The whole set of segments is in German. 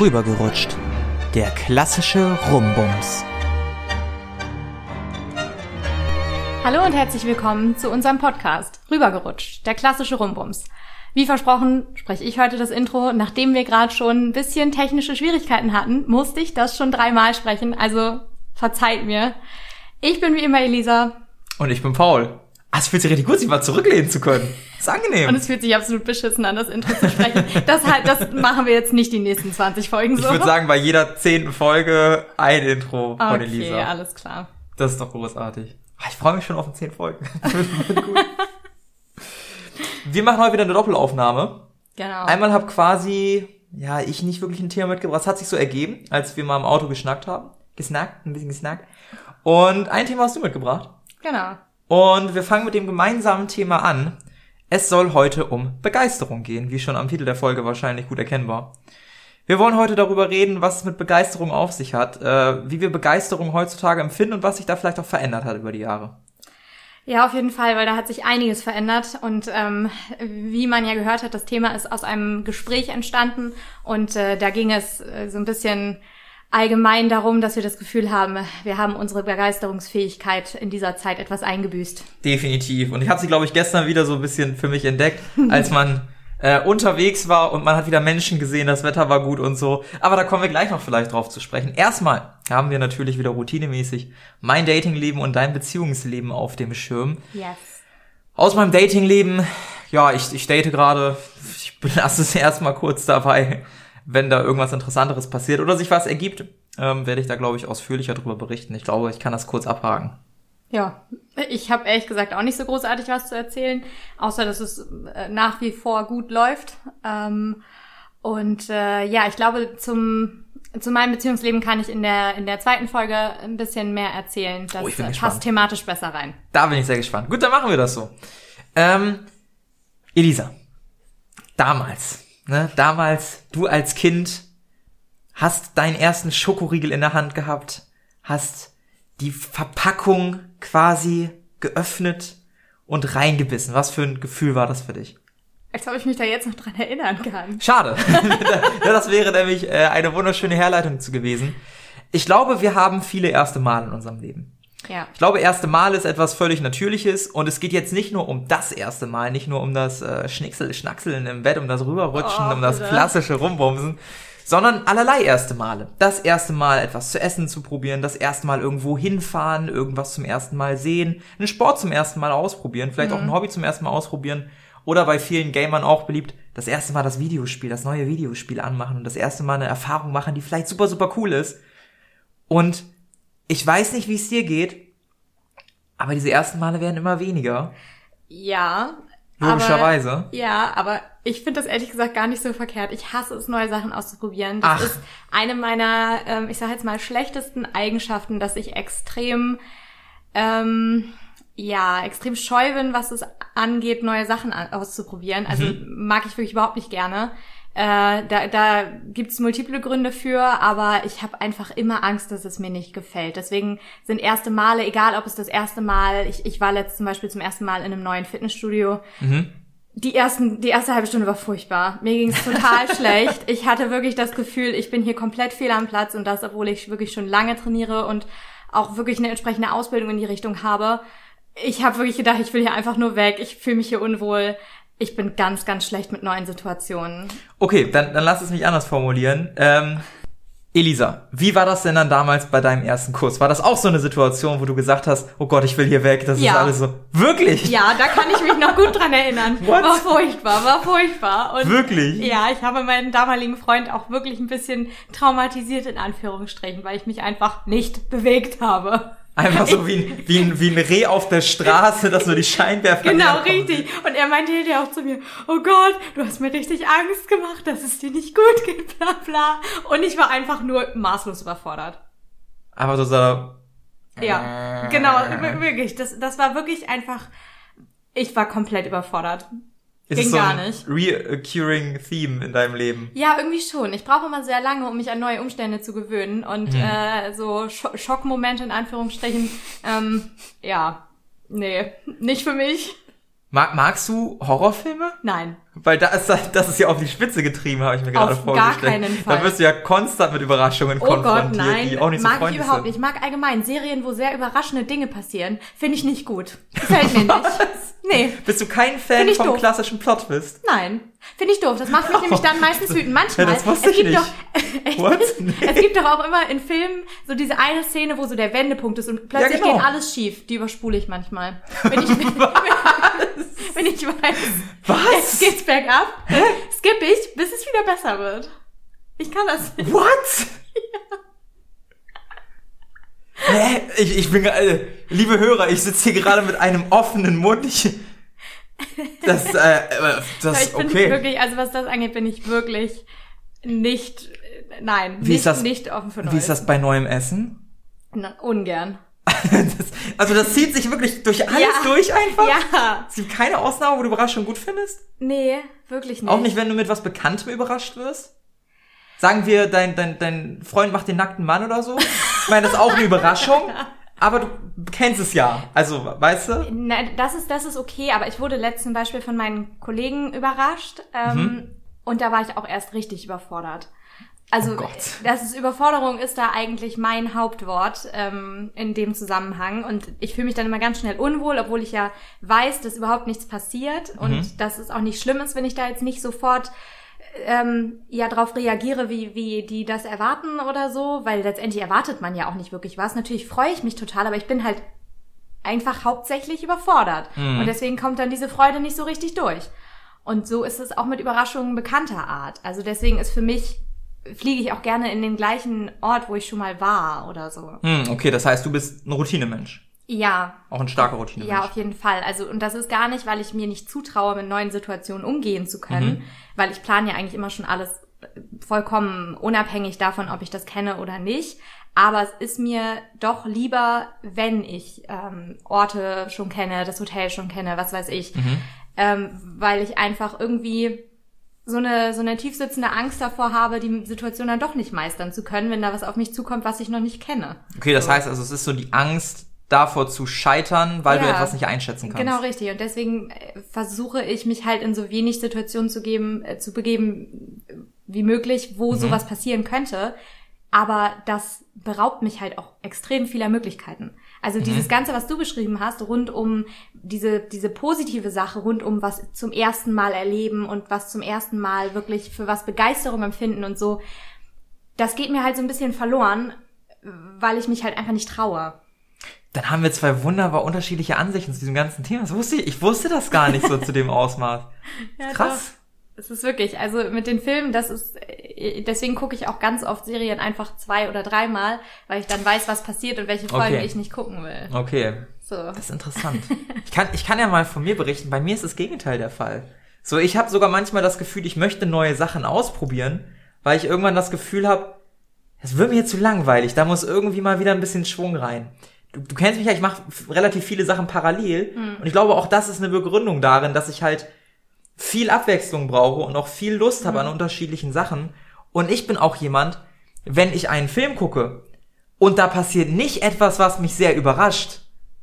Rübergerutscht. Der klassische Rumbums. Hallo und herzlich willkommen zu unserem Podcast Rübergerutscht, der klassische Rumbums. Wie versprochen spreche ich heute das Intro. Nachdem wir gerade schon ein bisschen technische Schwierigkeiten hatten, musste ich das schon dreimal sprechen. Also verzeiht mir. Ich bin wie immer Elisa. Und ich bin Paul. Ah, es fühlt sich richtig gut, sich mal zurücklehnen zu können. ist angenehm. Und es fühlt sich absolut beschissen an, das Intro zu sprechen. Das halt, das machen wir jetzt nicht die nächsten 20 Folgen so. Ich würde sagen, bei jeder zehnten Folge ein Intro von okay, Elisa. Okay, alles klar. Das ist doch großartig. Ah, ich freue mich schon auf den zehn Folgen. wir machen heute wieder eine Doppelaufnahme. Genau. Einmal hab quasi, ja, ich nicht wirklich ein Thema mitgebracht. Es hat sich so ergeben, als wir mal im Auto geschnackt haben. Gesnackt, ein bisschen gesnackt. Und ein Thema hast du mitgebracht. Genau. Und wir fangen mit dem gemeinsamen Thema an. Es soll heute um Begeisterung gehen, wie schon am Titel der Folge wahrscheinlich gut erkennbar. Wir wollen heute darüber reden, was es mit Begeisterung auf sich hat, äh, wie wir Begeisterung heutzutage empfinden und was sich da vielleicht auch verändert hat über die Jahre. Ja, auf jeden Fall, weil da hat sich einiges verändert und ähm, wie man ja gehört hat, das Thema ist aus einem Gespräch entstanden und äh, da ging es äh, so ein bisschen allgemein darum, dass wir das Gefühl haben, wir haben unsere Begeisterungsfähigkeit in dieser Zeit etwas eingebüßt. Definitiv. Und ich habe sie, glaube ich, gestern wieder so ein bisschen für mich entdeckt, als man äh, unterwegs war und man hat wieder Menschen gesehen, das Wetter war gut und so. Aber da kommen wir gleich noch vielleicht drauf zu sprechen. Erstmal haben wir natürlich wieder routinemäßig mein Datingleben und dein Beziehungsleben auf dem Schirm. Yes. Aus meinem Datingleben, ja, ich, ich date gerade, ich belasse es erstmal kurz dabei wenn da irgendwas Interessanteres passiert oder sich was ergibt, ähm, werde ich da, glaube ich, ausführlicher darüber berichten. Ich glaube, ich kann das kurz abhaken. Ja, ich habe ehrlich gesagt auch nicht so großartig was zu erzählen, außer dass es äh, nach wie vor gut läuft. Ähm, und äh, ja, ich glaube, zum zu meinem Beziehungsleben kann ich in der in der zweiten Folge ein bisschen mehr erzählen. Das oh, passt gespannt. thematisch besser rein. Da bin ich sehr gespannt. Gut, dann machen wir das so. Ähm, Elisa, damals, ne, damals, du als Kind hast deinen ersten Schokoriegel in der Hand gehabt, hast die Verpackung quasi geöffnet und reingebissen. Was für ein Gefühl war das für dich? Als ob ich mich da jetzt noch dran erinnern kann. Schade. das wäre nämlich äh, eine wunderschöne Herleitung zu gewesen. Ich glaube, wir haben viele erste Male in unserem Leben. Ja. Ich glaube, erste Mal ist etwas völlig Natürliches und es geht jetzt nicht nur um das erste Mal, nicht nur um das äh, Schnicksel, Schnackseln im Bett, um das Rüberrutschen, oh, um das klassische Rumbumsen, sondern allerlei erste Male. Das erste Mal etwas zu essen zu probieren, das erste Mal irgendwo hinfahren, irgendwas zum ersten Mal sehen, einen Sport zum ersten Mal ausprobieren, vielleicht mhm. auch ein Hobby zum ersten Mal ausprobieren oder bei vielen Gamern auch beliebt, das erste Mal das Videospiel, das neue Videospiel anmachen und das erste Mal eine Erfahrung machen, die vielleicht super, super cool ist. Und ich weiß nicht, wie es dir geht, aber diese ersten Male werden immer weniger. Ja. Logischerweise. Aber, ja, aber ich finde das ehrlich gesagt gar nicht so verkehrt. Ich hasse es, neue Sachen auszuprobieren. Das Ach. ist eine meiner, ähm, ich sage jetzt mal, schlechtesten Eigenschaften, dass ich extrem, ähm, ja, extrem scheu bin, was es angeht, neue Sachen auszuprobieren. Also mhm. mag ich wirklich überhaupt nicht gerne. Äh, da da gibt es multiple Gründe für, aber ich habe einfach immer Angst, dass es mir nicht gefällt. Deswegen sind erste Male, egal ob es das erste Mal, ich, ich war letzt zum Beispiel zum ersten Mal in einem neuen Fitnessstudio. Mhm. Die ersten, die erste halbe Stunde war furchtbar. Mir ging es total schlecht. Ich hatte wirklich das Gefühl, ich bin hier komplett fehl am Platz und das, obwohl ich wirklich schon lange trainiere und auch wirklich eine entsprechende Ausbildung in die Richtung habe. Ich habe wirklich gedacht, ich will hier einfach nur weg. Ich fühle mich hier unwohl. Ich bin ganz, ganz schlecht mit neuen Situationen. Okay, dann, dann lass es mich anders formulieren. Ähm, Elisa, wie war das denn dann damals bei deinem ersten Kurs? War das auch so eine Situation, wo du gesagt hast, oh Gott, ich will hier weg, das ja. ist alles so. Wirklich? Ja, da kann ich mich noch gut dran erinnern. What? War furchtbar, war furchtbar. Und wirklich? Ja, ich habe meinen damaligen Freund auch wirklich ein bisschen traumatisiert in Anführungsstrichen, weil ich mich einfach nicht bewegt habe. Einfach so wie ein, wie, ein, wie ein Reh auf der Straße, das nur die Scheinwerfer Genau, richtig. Und er meinte ja auch zu mir, oh Gott, du hast mir richtig Angst gemacht, dass es dir nicht gut geht, bla bla. Und ich war einfach nur maßlos überfordert. Aber so so. Ja, genau, wirklich. Das, das war wirklich einfach, ich war komplett überfordert. Ist Ging es so gar nicht. Reoccurring Theme in deinem Leben? Ja, irgendwie schon. Ich brauche immer sehr lange, um mich an neue Umstände zu gewöhnen. Und hm. äh, so Sch Schockmomente in Anführungsstrichen, ähm, ja, nee, nicht für mich. Mag, magst du Horrorfilme? Nein. Weil da ist das ist ja auf die Spitze getrieben, habe ich mir gerade vorgestellt. Auf gar keinen Fall. Da wirst du ja konstant mit Überraschungen oh konfrontiert, Gott, nein. die auch nicht mag so ich überhaupt sind. nicht. Ich mag allgemein Serien, wo sehr überraschende Dinge passieren, finde ich nicht gut. Gefällt mir nicht. Nee. Bist du kein Fan ich vom doof. klassischen Plot-Twist? Nein. Finde ich doof. Das macht mich nämlich dann meistens wütend. Manchmal. Ja, das wusste es ich gibt nicht. doch? Nee. Es gibt doch auch immer in Filmen so diese eine Szene, wo so der Wendepunkt ist und plötzlich genau. geht alles schief. Die überspule ich manchmal. Wenn ich, wenn ich weiß, Was? jetzt geht's bergab, skippe ich, bis es wieder besser wird. Ich kann das nicht. What? Hä? Ich, ich bin äh, liebe Hörer, ich sitze hier gerade mit einem offenen Mund. Ich, das, äh, äh, das, ich bin okay. wirklich, also was das angeht, bin ich wirklich nicht, äh, nein, Wie nicht, ist das- nicht offen für Neues. Wie ist das bei neuem Essen? Na, ungern. das, also das zieht sich wirklich durch alles Ja. durch einfach? Ja. Es gibt keine Ausnahme, wo du Überraschung gut findest? Nee, wirklich nicht. Auch nicht, wenn du mit was Bekanntem überrascht wirst? Sagen wir, dein, dein, dein Freund macht den nackten Mann oder so? Ich meine, das ist auch eine Überraschung, aber du kennst es ja. Also, weißt du? Nein, das ist, das ist okay, aber ich wurde letztens zum Beispiel von meinen Kollegen überrascht ähm, Mhm. und da war ich auch erst richtig überfordert. Also, Oh Gott. das ist Überforderung ist da eigentlich mein Hauptwort ähm, in dem Zusammenhang und ich fühle mich dann immer ganz schnell unwohl, obwohl ich ja weiß, dass überhaupt nichts passiert und Mhm. dass es auch nicht schlimm ist, wenn ich da jetzt nicht sofort ähm, ja drauf reagiere, wie, wie die das erwarten oder so, weil letztendlich erwartet man ja auch nicht wirklich was. Natürlich freue ich mich total, aber ich bin halt einfach hauptsächlich überfordert. Und deswegen kommt dann diese Freude nicht so richtig durch. Und so ist es auch mit Überraschungen bekannter Art. Also deswegen ist für mich, fliege ich auch gerne in den gleichen Ort, wo ich schon mal war oder so. Hm, okay, das heißt, du bist ein Routinemensch. Ja, Auch ein starker Routinemensch. ja, auf jeden Fall. Also, und das ist gar nicht, weil ich mir nicht zutraue, mit neuen Situationen umgehen zu können, weil ich plane ja eigentlich immer schon alles äh, vollkommen unabhängig davon, ob ich das kenne oder nicht. Aber es ist mir doch lieber, wenn ich ähm, Orte schon kenne, das Hotel schon kenne, was weiß ich, ähm, weil ich einfach irgendwie so eine, so eine tiefsitzende Angst davor habe, die Situation dann doch nicht meistern zu können, wenn da was auf mich zukommt, was ich noch nicht kenne. Okay, das heißt also, es ist so die Angst davor zu scheitern, weil du Ja. etwas nicht einschätzen kannst. Genau, richtig. Und deswegen äh, versuche ich mich halt in so wenig Situationen zu geben, äh, zu begeben äh, wie möglich, wo sowas passieren könnte. Aber das beraubt mich halt auch extrem vieler Möglichkeiten. Also dieses Ganze, was du beschrieben hast, rund um diese, diese positive Sache, rund um was zum ersten Mal erleben und was zum ersten Mal wirklich für was Begeisterung empfinden und so, das geht mir halt so ein bisschen verloren, weil ich mich halt einfach nicht traue. Dann haben wir zwei wunderbar unterschiedliche Ansichten zu diesem ganzen Thema. Das wusste ich, ich wusste das gar nicht so zu dem Ausmaß. Ja, Krass. Es ist wirklich, also mit den Filmen, das ist, äh, deswegen gucke ich auch ganz oft Serien einfach zwei oder dreimal, weil ich dann weiß, was passiert und welche Folgen Okay. ich nicht gucken will. Okay, So. das ist interessant. Ich kann, ich kann ja mal von mir berichten. Bei mir ist das Gegenteil der Fall. So, ich habe sogar manchmal das Gefühl, ich möchte neue Sachen ausprobieren, weil ich irgendwann das Gefühl habe, es wird mir zu langweilig. Da muss irgendwie mal wieder ein bisschen Schwung rein. Du, du kennst mich ja, ich mache relativ viele Sachen parallel und ich glaube auch das ist eine Begründung darin, dass ich halt viel Abwechslung brauche und auch viel Lust habe an unterschiedlichen Sachen. Und ich bin auch jemand, wenn ich einen Film gucke und da passiert nicht etwas, was mich sehr überrascht,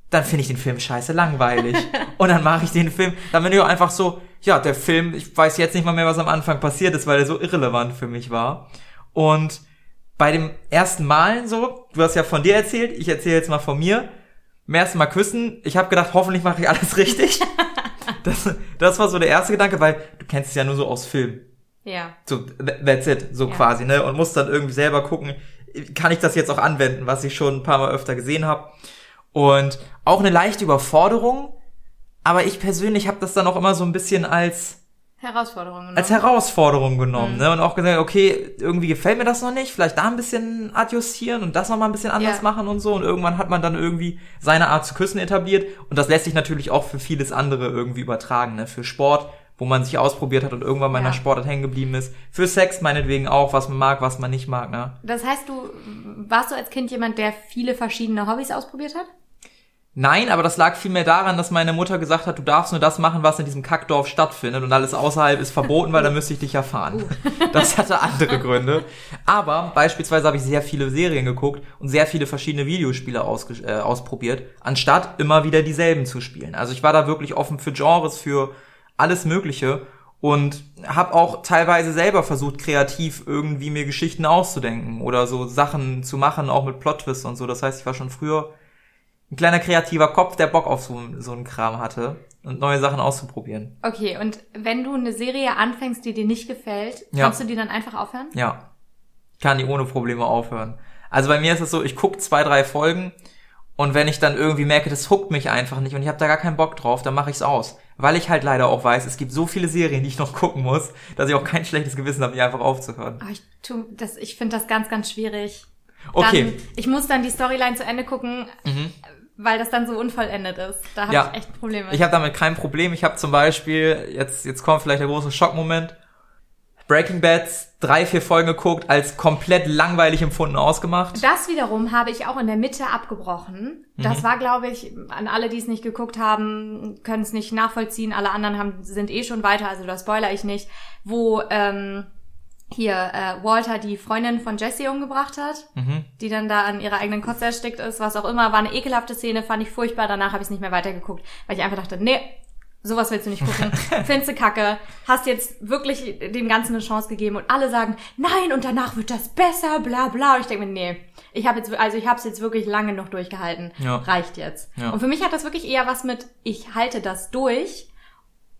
dann finde ich den Film scheiße langweilig. und dann mache ich den Film, dann bin ich auch einfach so, ja, der Film, ich weiß jetzt nicht mal mehr, was am Anfang passiert ist, weil er so irrelevant für mich war. Und bei dem ersten Malen so, du hast ja von dir erzählt, ich erzähle jetzt mal von mir. Beim ersten Mal küssen, ich habe gedacht, hoffentlich mache ich alles richtig. das, das war so der erste Gedanke, weil du kennst es ja nur so aus Film. Ja. So, th- that's it, so Ja. quasi, ne? Und muss dann irgendwie selber gucken, kann ich das jetzt auch anwenden, was ich schon ein paar Mal öfter gesehen habe. Und auch eine leichte Überforderung, aber ich persönlich habe das dann auch immer so ein bisschen als Herausforderungen. ne? als Herausforderung genommen, ne? Und auch gesagt, okay, irgendwie gefällt mir das noch nicht, vielleicht da ein bisschen adjustieren und das noch mal ein bisschen anders Ja. machen und so. Und irgendwann hat man dann irgendwie seine Art zu küssen etabliert. Und das lässt sich natürlich auch für vieles andere irgendwie übertragen, ne? Für Sport, wo man sich ausprobiert hat und irgendwann mal in Ja. der Sportart hängen geblieben ist. Für Sex meinetwegen auch, was man mag, was man nicht mag, ne? Das heißt, du warst du als Kind jemand, der viele verschiedene Hobbys ausprobiert hat? Nein, aber das lag vielmehr daran, dass meine Mutter gesagt hat, du darfst nur das machen, was in diesem Kackdorf stattfindet und alles außerhalb ist verboten, weil dann müsste ich dich erfahren. Uh. Das hatte andere Gründe. Aber beispielsweise habe ich sehr viele Serien geguckt und sehr viele verschiedene Videospiele äh, ausprobiert, anstatt immer wieder dieselben zu spielen. Also ich war da wirklich offen für Genres, für alles Mögliche und habe auch teilweise selber versucht, kreativ irgendwie mir Geschichten auszudenken oder so Sachen zu machen, auch mit Plot-Twists und so. Das heißt, ich war schon früher ein kleiner kreativer Kopf, der Bock auf so, so einen Kram hatte und neue Sachen auszuprobieren. Okay, und wenn du eine Serie anfängst, die dir nicht gefällt, ja. kannst du die dann einfach aufhören? Ja. Ich kann die ohne Probleme aufhören. Also bei mir ist es so, ich gucke zwei, drei Folgen und wenn ich dann irgendwie merke, das huckt mich einfach nicht und ich habe da gar keinen Bock drauf, dann mache ich's aus. Weil ich halt leider auch weiß, es gibt so viele Serien, die ich noch gucken muss, dass ich auch kein schlechtes Gewissen habe, die einfach aufzuhören. Oh, ich tu, das, ich finde das ganz, ganz schwierig. Okay. Dann, ich muss dann die Storyline zu Ende gucken. Mhm weil das dann so unvollendet ist. Da habe ja, ich echt Probleme. Ich habe damit kein Problem. Ich habe zum Beispiel, jetzt, jetzt kommt vielleicht der große Schockmoment, Breaking Bad drei, vier Folgen geguckt, als komplett langweilig empfunden ausgemacht. Das wiederum habe ich auch in der Mitte abgebrochen. Das mhm. war, glaube ich, an alle, die es nicht geguckt haben, können es nicht nachvollziehen. Alle anderen haben, sind eh schon weiter, also da spoiler ich nicht, wo ähm, hier äh, Walter die Freundin von Jesse umgebracht hat, mhm. die dann da an ihrer eigenen Kotze erstickt ist, was auch immer, war eine ekelhafte Szene, fand ich furchtbar, danach habe ich es nicht mehr weitergeguckt, weil ich einfach dachte, nee, sowas willst du nicht gucken, findest du kacke, hast jetzt wirklich dem Ganzen eine Chance gegeben und alle sagen, nein, und danach wird das besser, bla bla, und ich denke mir, nee, ich habe jetzt, also ich habe es jetzt wirklich lange noch durchgehalten, ja. reicht jetzt. Ja. Und für mich hat das wirklich eher was mit, ich halte das durch,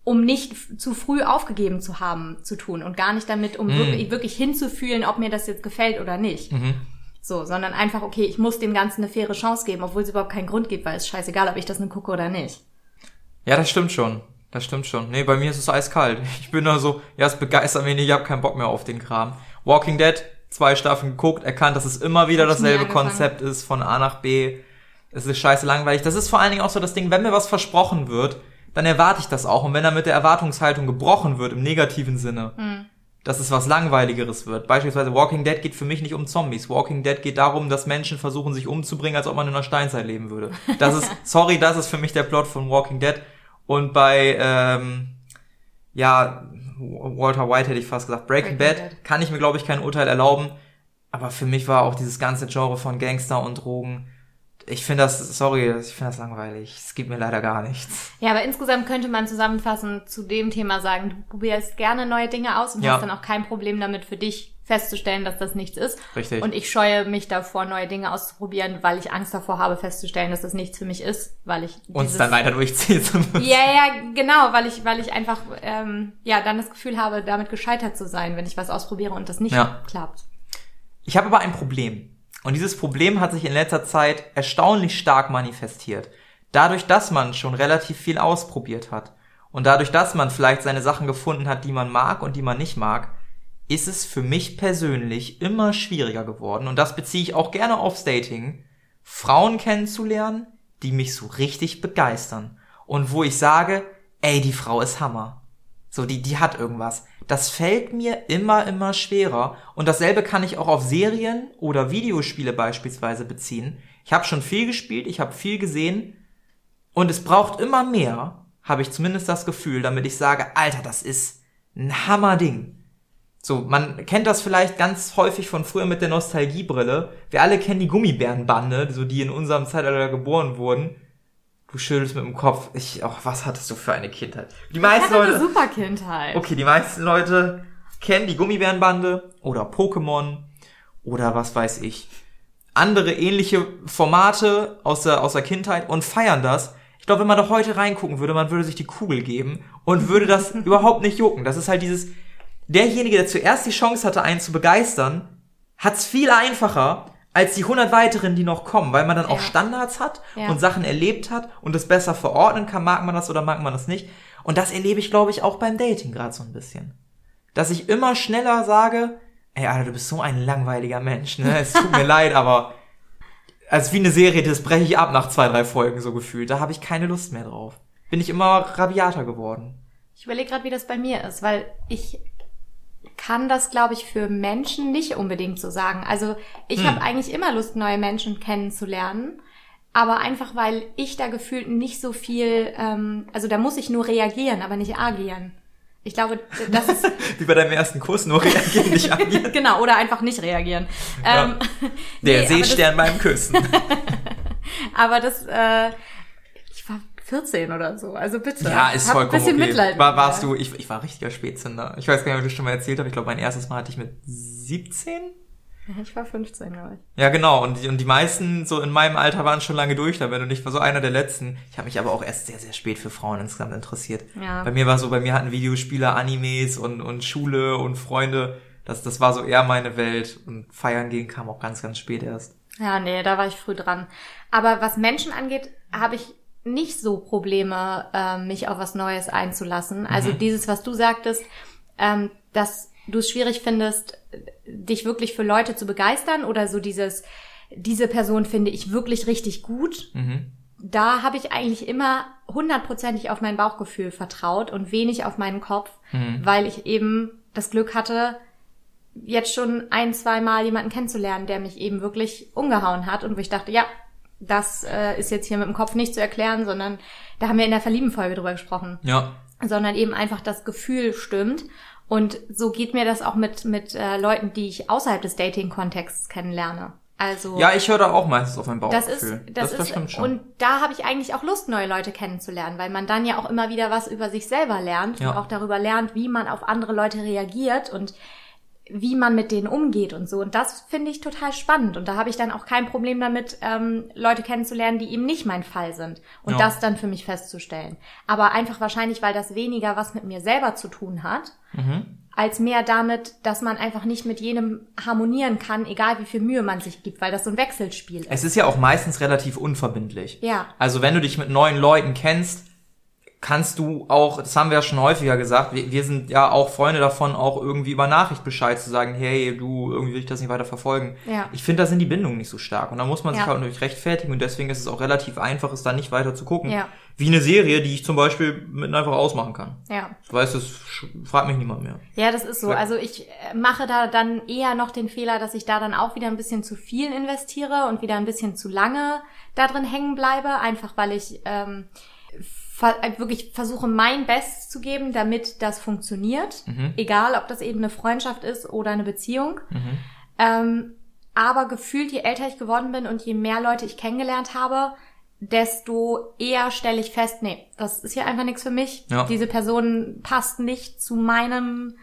um nicht zu früh aufgegeben zu haben, zu tun und gar nicht damit, um mm. wirklich, wirklich, hinzufühlen, ob mir das jetzt gefällt oder nicht. Mhm. So, sondern einfach, okay, ich muss dem Ganzen eine faire Chance geben, obwohl es überhaupt keinen Grund gibt, weil es scheißegal, ob ich das nur gucke oder nicht. Ja, das stimmt schon. Das stimmt schon. Nee, bei mir ist es eiskalt. Ich bin da so, ja, es begeistert mich nicht, ich habe keinen Bock mehr auf den Kram. Walking Dead, zwei Staffeln geguckt, erkannt, dass es immer wieder dasselbe Konzept ist, von A nach B. Es ist scheiße langweilig. Das ist vor allen Dingen auch so das Ding, wenn mir was versprochen wird, dann erwarte ich das auch. Und wenn dann mit der Erwartungshaltung gebrochen wird, im negativen Sinne, mhm. dass es was Langweiligeres wird. Beispielsweise Walking Dead geht für mich nicht um Zombies. Walking Dead geht darum, dass Menschen versuchen, sich umzubringen, als ob man in einer Steinzeit leben würde. Das ist, sorry, das ist für mich der Plot von Walking Dead. Und bei, ähm, ja, Walter White hätte ich fast gesagt, Breaking, Breaking Bad, Bad, kann ich mir, glaube ich, kein Urteil erlauben. Aber für mich war auch dieses ganze Genre von Gangster und Drogen ich finde das, sorry, ich finde das langweilig. Es gibt mir leider gar nichts. Ja, aber insgesamt könnte man zusammenfassend zu dem Thema sagen, du probierst gerne neue Dinge aus und ja. hast dann auch kein Problem damit für dich festzustellen, dass das nichts ist. Richtig. Und ich scheue mich davor, neue Dinge auszuprobieren, weil ich Angst davor habe, festzustellen, dass das nichts für mich ist, weil ich uns dann weiter durchziehen zu müssen. Ja, ja, genau, weil ich, weil ich einfach ähm, ja dann das Gefühl habe, damit gescheitert zu sein, wenn ich was ausprobiere und das nicht ja. klappt. Ich habe aber ein Problem. Und dieses Problem hat sich in letzter Zeit erstaunlich stark manifestiert. Dadurch, dass man schon relativ viel ausprobiert hat und dadurch, dass man vielleicht seine Sachen gefunden hat, die man mag und die man nicht mag, ist es für mich persönlich immer schwieriger geworden. Und das beziehe ich auch gerne aufs Dating, Frauen kennenzulernen, die mich so richtig begeistern. Und wo ich sage, ey, die Frau ist Hammer. So, die, die hat irgendwas das fällt mir immer, immer schwerer. Und dasselbe kann ich auch auf Serien oder Videospiele beispielsweise beziehen. Ich habe schon viel gespielt, ich habe viel gesehen und es braucht immer mehr, habe ich zumindest das Gefühl, damit ich sage, Alter, das ist ein Hammerding. So, man kennt das vielleicht ganz häufig von früher mit der Nostalgiebrille. Wir alle kennen die Gummibärenbande, so die in unserem Zeitalter geboren wurden Du schüttelst mit dem Kopf. Ich, ach, was hattest du für eine Kindheit? Die meisten ich hatte Leute. Eine super Kindheit. Okay, die meisten Leute kennen die Gummibärenbande oder Pokémon oder was weiß ich. Andere ähnliche Formate aus der, aus der Kindheit und feiern das. Ich glaube, wenn man doch heute reingucken würde, man würde sich die Kugel geben und würde das überhaupt nicht jucken. Das ist halt dieses, derjenige, der zuerst die Chance hatte, einen zu begeistern, hat's viel einfacher, als die 100 weiteren, die noch kommen, weil man dann ja. auch Standards hat ja. und Sachen erlebt hat und es besser verordnen kann, mag man das oder mag man das nicht. Und das erlebe ich, glaube ich, auch beim Dating gerade so ein bisschen. Dass ich immer schneller sage, ey, Alter, du bist so ein langweiliger Mensch, ne? Es tut mir leid, aber als wie eine Serie, das breche ich ab nach zwei, drei Folgen so gefühlt. Da habe ich keine Lust mehr drauf. Bin ich immer rabiater geworden. Ich überlege gerade, wie das bei mir ist, weil ich kann das, glaube ich, für Menschen nicht unbedingt so sagen. Also ich hm. habe eigentlich immer Lust, neue Menschen kennenzulernen. aber einfach weil ich da gefühlt nicht so viel, ähm, also da muss ich nur reagieren, aber nicht agieren. Ich glaube, das ist. Wie bei deinem ersten Kurs, nur reagieren, nicht agieren. genau, oder einfach nicht reagieren. Ja. Ähm, Der nee, Seestern beim Küssen. aber das, äh, 14 oder so, also bitte. Ja, ist vollkommen ein bisschen okay. Mitleid. War, warst du, ich, ich war richtiger Spätzünder. Ich weiß gar nicht, ob ich das schon mal erzählt habe. Ich glaube, mein erstes Mal hatte ich mit 17 ich war 15, glaube ich. Ja, genau. Und die, und die meisten so in meinem Alter waren schon lange durch da, wenn du nicht war so einer der letzten. Ich habe mich aber auch erst sehr, sehr spät für Frauen insgesamt interessiert. Ja. Bei mir war so, bei mir hatten Videospieler, Animes und, und Schule und Freunde. Das, das war so eher meine Welt. Und feiern gehen kam auch ganz, ganz spät erst. Ja, nee, da war ich früh dran. Aber was Menschen angeht, habe ich nicht so Probleme, äh, mich auf was Neues einzulassen. Also mhm. dieses, was du sagtest, ähm, dass du es schwierig findest, dich wirklich für Leute zu begeistern oder so dieses, diese Person finde ich wirklich richtig gut. Mhm. Da habe ich eigentlich immer hundertprozentig auf mein Bauchgefühl vertraut und wenig auf meinen Kopf, mhm. weil ich eben das Glück hatte, jetzt schon ein, zwei Mal jemanden kennenzulernen, der mich eben wirklich umgehauen hat und wo ich dachte, ja, das äh, ist jetzt hier mit dem Kopf nicht zu erklären, sondern da haben wir in der Verlieben-Folge drüber gesprochen. Ja. Sondern eben einfach das Gefühl stimmt. Und so geht mir das auch mit, mit äh, Leuten, die ich außerhalb des Dating-Kontexts kennenlerne. Also ja, ich höre da auch meistens auf mein Bauchgefühl. Das ist, das, das ist schon. und da habe ich eigentlich auch Lust, neue Leute kennenzulernen, weil man dann ja auch immer wieder was über sich selber lernt ja. und auch darüber lernt, wie man auf andere Leute reagiert und wie man mit denen umgeht und so. Und das finde ich total spannend. Und da habe ich dann auch kein Problem damit, ähm, Leute kennenzulernen, die eben nicht mein Fall sind. Und ja. das dann für mich festzustellen. Aber einfach wahrscheinlich, weil das weniger was mit mir selber zu tun hat, mhm. als mehr damit, dass man einfach nicht mit jenem harmonieren kann, egal wie viel Mühe man sich gibt, weil das so ein Wechselspiel ist. Es ist ja auch meistens relativ unverbindlich. Ja. Also wenn du dich mit neuen Leuten kennst, kannst du auch, das haben wir ja schon häufiger gesagt, wir, wir sind ja auch Freunde davon, auch irgendwie über Nachricht Bescheid zu sagen, hey, du, irgendwie will ich das nicht weiter verfolgen. Ja. Ich finde, da sind die Bindungen nicht so stark. Und da muss man sich ja. halt natürlich rechtfertigen und deswegen ist es auch relativ einfach, es da nicht weiter zu gucken. Ja. Wie eine Serie, die ich zum Beispiel mit einfach ausmachen kann. Ja. Du weißt, das fragt mich niemand mehr. Ja, das ist so. Also ich äh, mache da dann eher noch den Fehler, dass ich da dann auch wieder ein bisschen zu viel investiere und wieder ein bisschen zu lange da drin hängen bleibe, einfach weil ich ähm, äh, wirklich versuche, mein Bestes zu geben, damit das funktioniert. Mhm. Egal, ob das eben eine Freundschaft ist oder eine Beziehung. Mhm. Ähm, aber gefühlt, je älter ich geworden bin und je mehr Leute ich kennengelernt habe, desto eher stelle ich fest, nee, das ist hier einfach nichts für mich. Ja. Diese Person passt nicht zu meinem,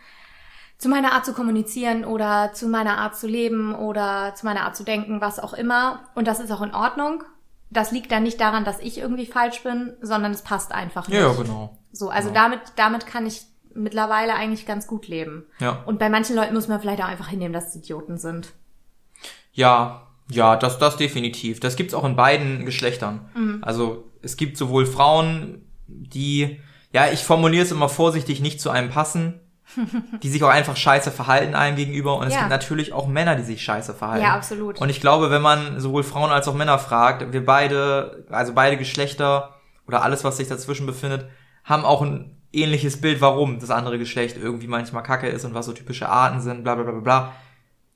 zu meiner Art zu kommunizieren oder zu meiner Art zu leben oder zu meiner Art zu denken, was auch immer. Und das ist auch in Ordnung das liegt dann nicht daran, dass ich irgendwie falsch bin, sondern es passt einfach nicht. Ja, genau. So, also genau. damit, damit kann ich mittlerweile eigentlich ganz gut leben. Ja. Und bei manchen Leuten muss man vielleicht auch einfach hinnehmen, dass es Idioten sind. Ja, ja, das, das definitiv. Das gibt's auch in beiden Geschlechtern. Mhm. Also es gibt sowohl Frauen, die, ja, ich formuliere es immer vorsichtig, nicht zu einem passen, die sich auch einfach scheiße verhalten einem gegenüber. Und es ja. gibt natürlich auch Männer, die sich scheiße verhalten. Ja, absolut. Und ich glaube, wenn man sowohl Frauen als auch Männer fragt, wir beide, also beide Geschlechter oder alles, was sich dazwischen befindet, haben auch ein ähnliches Bild, warum das andere Geschlecht irgendwie manchmal kacke ist und was so typische Arten sind, bla bla bla bla.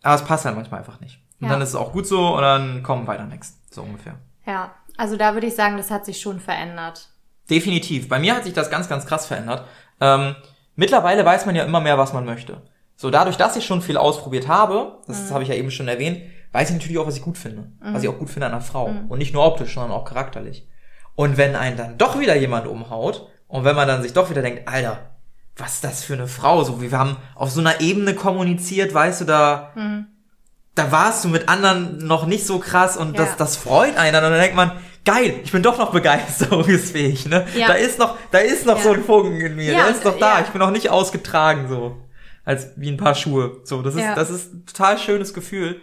Aber es passt halt manchmal einfach nicht. Und ja. dann ist es auch gut so und dann kommen weiter next. So ungefähr. Ja, also da würde ich sagen, das hat sich schon verändert. Definitiv. Bei mir hat sich das ganz, ganz krass verändert. Ähm, Mittlerweile weiß man ja immer mehr, was man möchte. So, dadurch, dass ich schon viel ausprobiert habe, das mhm. habe ich ja eben schon erwähnt, weiß ich natürlich auch, was ich gut finde. Mhm. Was ich auch gut finde an einer Frau. Mhm. Und nicht nur optisch, sondern auch charakterlich. Und wenn einen dann doch wieder jemand umhaut, und wenn man dann sich doch wieder denkt, Alter, was ist das für eine Frau? So, wir haben auf so einer Ebene kommuniziert, weißt du, da, mhm. da warst du mit anderen noch nicht so krass und ja. das, das freut einen. Und dann denkt man, geil, ich bin doch noch begeisterungsfähig, ne? Ja. Da ist noch, da ist noch ja. so ein Funken in mir, ja, der ist doch da. Ich bin noch nicht ausgetragen, so. Als wie ein paar Schuhe. So, das ist, das ist ein total schönes Gefühl.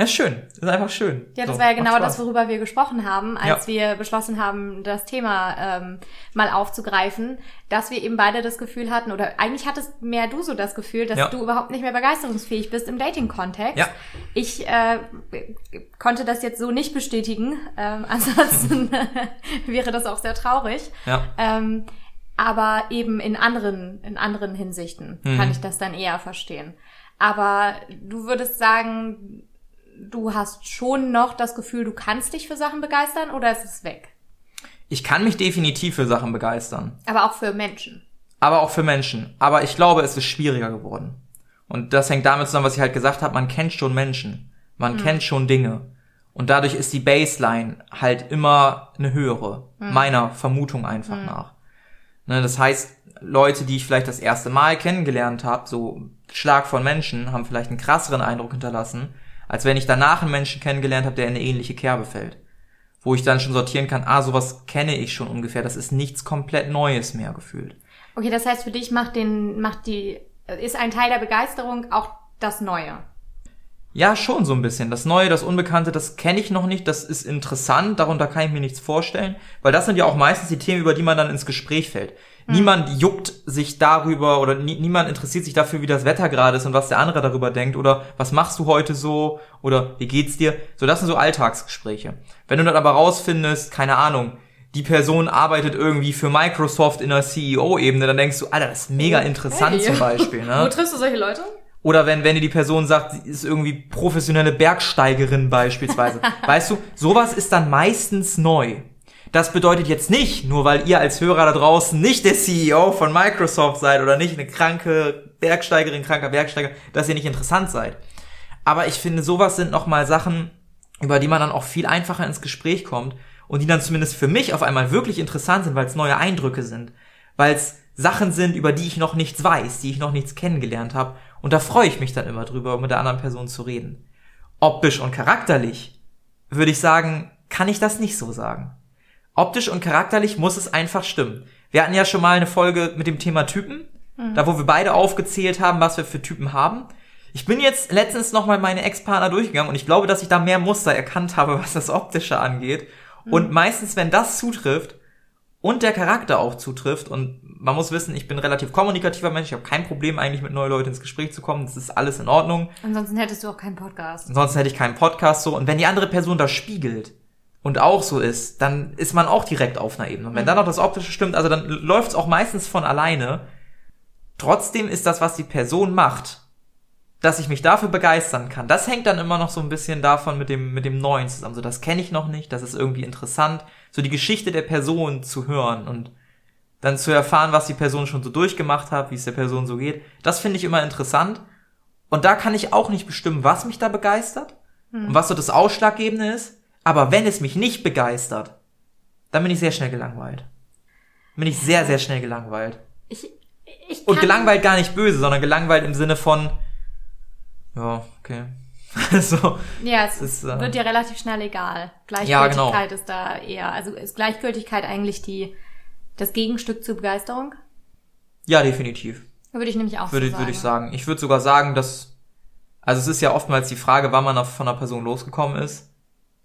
Das ist schön. Das ist einfach schön. Ja, das so, war ja genau das, worüber wir gesprochen haben, als ja. wir beschlossen haben, das Thema ähm, mal aufzugreifen, dass wir eben beide das Gefühl hatten, oder eigentlich hattest mehr du so das Gefühl, dass ja. du überhaupt nicht mehr begeisterungsfähig bist im Dating-Kontext. Ja. Ich äh, konnte das jetzt so nicht bestätigen. Ähm, ansonsten wäre das auch sehr traurig. Ja. Ähm, aber eben in anderen, in anderen Hinsichten mhm. kann ich das dann eher verstehen. Aber du würdest sagen, du hast schon noch das Gefühl, du kannst dich für Sachen begeistern oder ist es weg? Ich kann mich definitiv für Sachen begeistern. Aber auch für Menschen. Aber auch für Menschen. Aber ich glaube, es ist schwieriger geworden. Und das hängt damit zusammen, was ich halt gesagt habe, man kennt schon Menschen. Man mhm. kennt schon Dinge. Und dadurch ist die Baseline halt immer eine höhere. Mhm. Meiner Vermutung einfach mhm. nach. Ne, das heißt, Leute, die ich vielleicht das erste Mal kennengelernt habe, so Schlag von Menschen, haben vielleicht einen krasseren Eindruck hinterlassen, als wenn ich danach einen Menschen kennengelernt habe, der in eine ähnliche Kerbe fällt. Wo ich dann schon sortieren kann, ah, sowas kenne ich schon ungefähr, das ist nichts komplett Neues mehr gefühlt. Okay, das heißt für dich macht den, macht die, ist ein Teil der Begeisterung auch das Neue. Ja, schon so ein bisschen. Das Neue, das Unbekannte, das kenne ich noch nicht, das ist interessant, darunter kann ich mir nichts vorstellen, weil das sind ja auch meistens die Themen, über die man dann ins Gespräch fällt. Mhm. Niemand juckt sich darüber oder nie, niemand interessiert sich dafür, wie das Wetter gerade ist und was der andere darüber denkt oder was machst du heute so oder wie geht's dir? So, das sind so Alltagsgespräche. Wenn du dann aber rausfindest, keine Ahnung, die Person arbeitet irgendwie für Microsoft in der CEO-Ebene, dann denkst du, Alter, das ist mega interessant hey. zum Beispiel. Ne? Wo triffst du solche Leute? Oder wenn, wenn dir die Person sagt, sie ist irgendwie professionelle Bergsteigerin beispielsweise. weißt du, sowas ist dann meistens neu. Das bedeutet jetzt nicht, nur weil ihr als Hörer da draußen nicht der CEO von Microsoft seid oder nicht eine kranke Bergsteigerin, kranker Bergsteiger, dass ihr nicht interessant seid. Aber ich finde, sowas sind nochmal Sachen, über die man dann auch viel einfacher ins Gespräch kommt und die dann zumindest für mich auf einmal wirklich interessant sind, weil es neue Eindrücke sind, weil es Sachen sind, über die ich noch nichts weiß, die ich noch nichts kennengelernt habe und da freue ich mich dann immer drüber, mit der anderen Person zu reden. Optisch und charakterlich würde ich sagen, kann ich das nicht so sagen optisch und charakterlich muss es einfach stimmen. Wir hatten ja schon mal eine Folge mit dem Thema Typen, mhm. da wo wir beide aufgezählt haben, was wir für Typen haben. Ich bin jetzt letztens nochmal meine Ex-Partner durchgegangen und ich glaube, dass ich da mehr Muster erkannt habe, was das Optische angeht. Mhm. Und meistens, wenn das zutrifft und der Charakter auch zutrifft und man muss wissen, ich bin ein relativ kommunikativer Mensch, ich habe kein Problem eigentlich mit neuen Leuten ins Gespräch zu kommen, das ist alles in Ordnung. Ansonsten hättest du auch keinen Podcast. Ansonsten hätte ich keinen Podcast so und wenn die andere Person das spiegelt, und auch so ist, dann ist man auch direkt auf einer Ebene. Und wenn mhm. dann noch das Optische stimmt, also dann läuft es auch meistens von alleine. Trotzdem ist das, was die Person macht, dass ich mich dafür begeistern kann. Das hängt dann immer noch so ein bisschen davon mit dem, mit dem Neuen zusammen. So, das kenne ich noch nicht, das ist irgendwie interessant, so die Geschichte der Person zu hören und dann zu erfahren, was die Person schon so durchgemacht hat, wie es der Person so geht. Das finde ich immer interessant. Und da kann ich auch nicht bestimmen, was mich da begeistert hm. und was so das Ausschlaggebende ist. Aber wenn es mich nicht begeistert, dann bin ich sehr schnell gelangweilt. Bin ich sehr, sehr schnell gelangweilt. Ich, ich Und gelangweilt gar nicht böse, sondern gelangweilt im Sinne von, ja, okay. so, ja, es ist, äh, wird dir relativ schnell egal. Gleichgültigkeit ja, genau. ist da eher, also ist Gleichgültigkeit eigentlich die, das Gegenstück zur Begeisterung? Ja, definitiv. Würde ich nämlich auch würde, so sagen. Würde ich sagen. Ich würde sogar sagen, dass, also es ist ja oftmals die Frage, wann man von einer Person losgekommen ist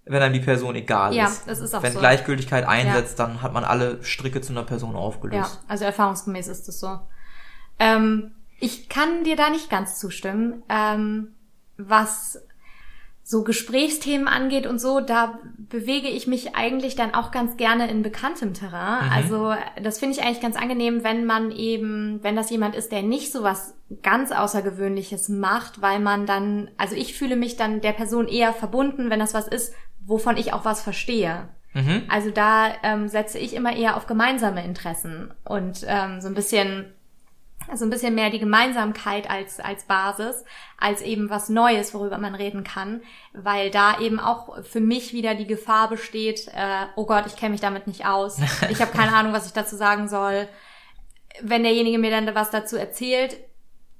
wenn einem die Person egal ja, ist. Ja, das ist auch wenn so. Wenn Gleichgültigkeit einsetzt, ja. dann hat man alle Stricke zu einer Person aufgelöst. Ja, also erfahrungsgemäß ist das so. Ähm, ich kann dir da nicht ganz zustimmen. Ähm, was so Gesprächsthemen angeht und so, da bewege ich mich eigentlich dann auch ganz gerne in bekanntem Terrain. Mhm. Also das finde ich eigentlich ganz angenehm, wenn man eben, wenn das jemand ist, der nicht so was ganz Außergewöhnliches macht, weil man dann, also ich fühle mich dann der Person eher verbunden, wenn das was ist, wovon ich auch was verstehe. Mhm. Also da ähm, setze ich immer eher auf gemeinsame Interessen und ähm, so ein bisschen also ein bisschen mehr die Gemeinsamkeit als, als Basis, als eben was Neues, worüber man reden kann, weil da eben auch für mich wieder die Gefahr besteht, äh, oh Gott, ich kenne mich damit nicht aus, ich habe keine Ahnung, was ich dazu sagen soll. Wenn derjenige mir dann was dazu erzählt,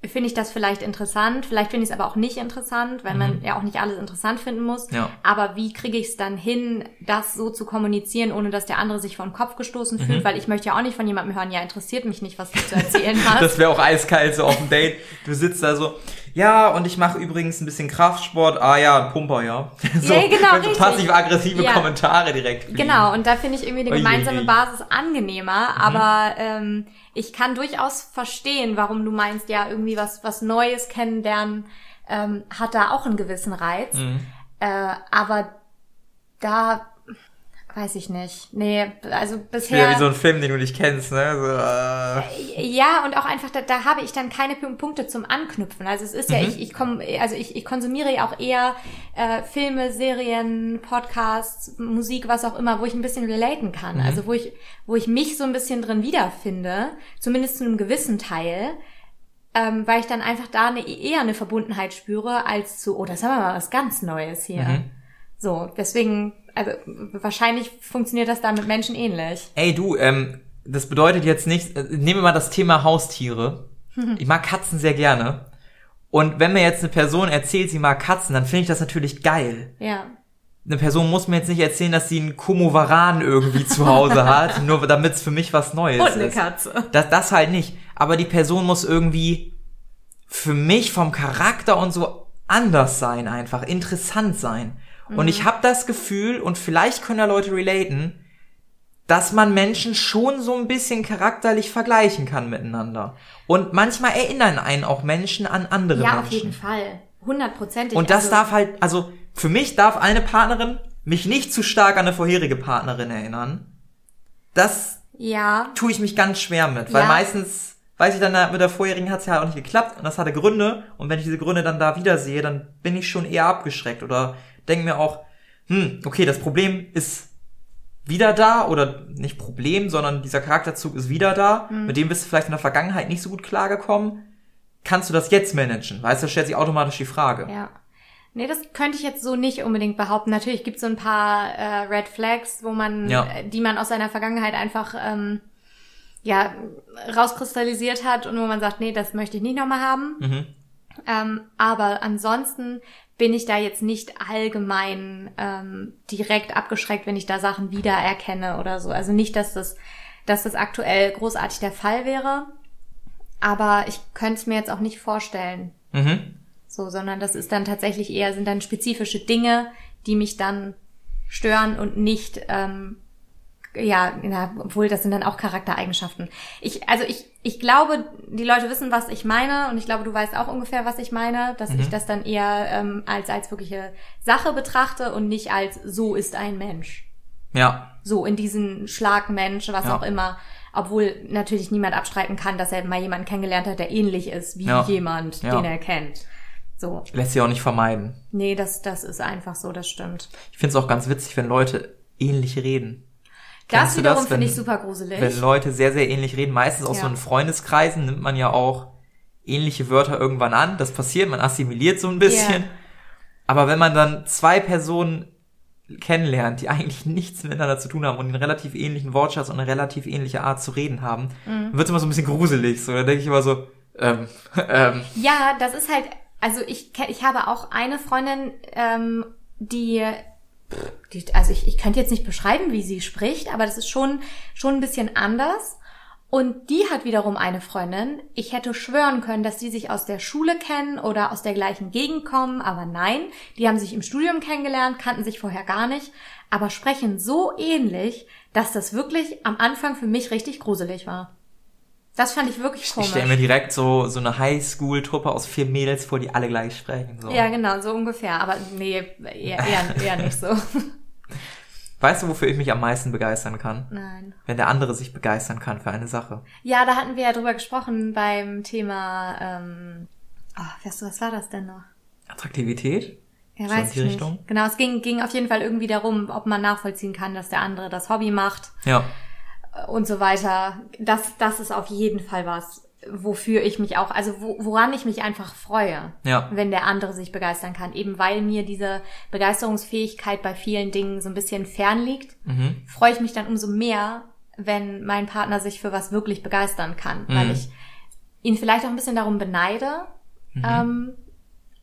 finde ich das vielleicht interessant. Vielleicht finde ich es aber auch nicht interessant, weil mhm. man ja auch nicht alles interessant finden muss. Ja. Aber wie kriege ich es dann hin, das so zu kommunizieren, ohne dass der andere sich vor den Kopf gestoßen fühlt? Mhm. Weil ich möchte ja auch nicht von jemandem hören, ja, interessiert mich nicht, was du zu erzählen hast. das wäre auch eiskalt so auf dem Date. Du sitzt da so, ja, und ich mache übrigens ein bisschen Kraftsport. Ah ja, Pumper, ja. so, ja, genau. So passiv-aggressive ja. Kommentare direkt. Fliegen. Genau, und da finde ich irgendwie eine gemeinsame Basis angenehmer. Mhm. Aber ähm, ich kann durchaus verstehen, warum du meinst, ja, irgendwie was, was Neues kennenlernen, ähm, hat da auch einen gewissen Reiz. Mhm. Äh, aber da weiß ich nicht. Nee, also bisher. Ja, wie so ein Film, den du nicht kennst, ne? So, äh. Ja, und auch einfach, da, da habe ich dann keine Punkte zum Anknüpfen. Also es ist ja, mhm. ich, ich komm, also ich, ich konsumiere ja auch eher äh, Filme, Serien, Podcasts, Musik, was auch immer, wo ich ein bisschen relaten kann. Mhm. Also wo ich, wo ich mich so ein bisschen drin wiederfinde, zumindest zu einem gewissen Teil. Ähm, weil ich dann einfach da eine, eher eine Verbundenheit spüre, als zu, oh, das haben wir mal was ganz Neues hier. Mhm. So, deswegen also wahrscheinlich funktioniert das da mit Menschen ähnlich. Ey, du, ähm, das bedeutet jetzt nicht, äh, nehmen wir mal das Thema Haustiere. Ich mag Katzen sehr gerne. Und wenn mir jetzt eine Person erzählt, sie mag Katzen, dann finde ich das natürlich geil. Ja. Eine Person muss mir jetzt nicht erzählen, dass sie einen Komovaran irgendwie zu Hause hat, nur damit es für mich was Neues ist. Und eine Katze. Das, das halt nicht. Aber die Person muss irgendwie für mich vom Charakter und so anders sein, einfach interessant sein. Mhm. Und ich habe das Gefühl, und vielleicht können ja Leute relaten, dass man Menschen schon so ein bisschen charakterlich vergleichen kann miteinander. Und manchmal erinnern einen auch Menschen an andere ja, Menschen. Ja, auf jeden Fall. Hundertprozentig. Und das also darf halt, also für mich darf eine Partnerin mich nicht zu stark an eine vorherige Partnerin erinnern. Das ja. tue ich mich ganz schwer mit, weil ja. meistens weiß ich dann, mit der vorherigen hat es ja auch nicht geklappt und das hatte Gründe und wenn ich diese Gründe dann da wiedersehe, dann bin ich schon eher abgeschreckt oder denke mir auch, hm, okay, das Problem ist wieder da oder nicht Problem, sondern dieser Charakterzug ist wieder da. Mhm. Mit dem bist du vielleicht in der Vergangenheit nicht so gut klargekommen. Kannst du das jetzt managen? Weißt du, stellt sich automatisch die Frage. Ja. Nee, das könnte ich jetzt so nicht unbedingt behaupten. Natürlich gibt es so ein paar äh, Red Flags, wo man, ja. die man aus seiner Vergangenheit einfach ähm, ja rauskristallisiert hat und wo man sagt, nee, das möchte ich nicht nochmal haben. Mhm. Ähm, aber ansonsten bin ich da jetzt nicht allgemein ähm, direkt abgeschreckt, wenn ich da Sachen wiedererkenne oder so. Also nicht, dass das, dass das aktuell großartig der Fall wäre, aber ich könnte es mir jetzt auch nicht vorstellen. Mhm. So, sondern das ist dann tatsächlich eher, sind dann spezifische Dinge, die mich dann stören und nicht ähm, ja, na, obwohl das sind dann auch Charaktereigenschaften. Ich, also ich, ich glaube, die Leute wissen, was ich meine, und ich glaube, du weißt auch ungefähr, was ich meine, dass mhm. ich das dann eher ähm, als als wirkliche Sache betrachte und nicht als so ist ein Mensch. Ja. So in diesen Schlagmensch, was ja. auch immer. Obwohl natürlich niemand abstreiten kann, dass er mal jemanden kennengelernt hat, der ähnlich ist wie ja. jemand, ja. den er kennt. So. Lässt sich auch nicht vermeiden. Nee, das, das ist einfach so, das stimmt. Ich finde es auch ganz witzig, wenn Leute ähnlich reden. Das wiederum finde ich super gruselig. Wenn Leute sehr, sehr ähnlich reden, meistens aus ja. so in Freundeskreisen nimmt man ja auch ähnliche Wörter irgendwann an. Das passiert, man assimiliert so ein bisschen. Yeah. Aber wenn man dann zwei Personen kennenlernt, die eigentlich nichts miteinander zu tun haben und einen relativ ähnlichen Wortschatz und eine relativ ähnliche Art zu reden haben, mhm. wird es immer so ein bisschen gruselig. So, da denke ich immer so, ähm, ähm. Ja, das ist halt, also ich, ich habe auch eine Freundin, ähm, die die, also ich, ich könnte jetzt nicht beschreiben, wie sie spricht, aber das ist schon, schon ein bisschen anders. Und die hat wiederum eine Freundin. Ich hätte schwören können, dass die sich aus der Schule kennen oder aus der gleichen Gegend kommen, aber nein, die haben sich im Studium kennengelernt, kannten sich vorher gar nicht, aber sprechen so ähnlich, dass das wirklich am Anfang für mich richtig gruselig war. Das fand ich wirklich komisch. Ich stelle mir direkt so, so eine Highschool-Truppe aus vier Mädels vor, die alle gleich sprechen. So. Ja, genau, so ungefähr. Aber nee, eher, eher, eher nicht so. Weißt du, wofür ich mich am meisten begeistern kann? Nein. Wenn der andere sich begeistern kann für eine Sache. Ja, da hatten wir ja drüber gesprochen beim Thema, ähm, oh, weißt du, was war das denn noch? Attraktivität? Ja, weiß ich Richtung? nicht. Genau, es ging, ging auf jeden Fall irgendwie darum, ob man nachvollziehen kann, dass der andere das Hobby macht. Ja und so weiter. Das, das ist auf jeden Fall was, wofür ich mich auch, also wo, woran ich mich einfach freue, ja. wenn der andere sich begeistern kann. Eben weil mir diese Begeisterungsfähigkeit bei vielen Dingen so ein bisschen fern liegt, mhm. freue ich mich dann umso mehr, wenn mein Partner sich für was wirklich begeistern kann, mhm. weil ich ihn vielleicht auch ein bisschen darum beneide mhm. ähm,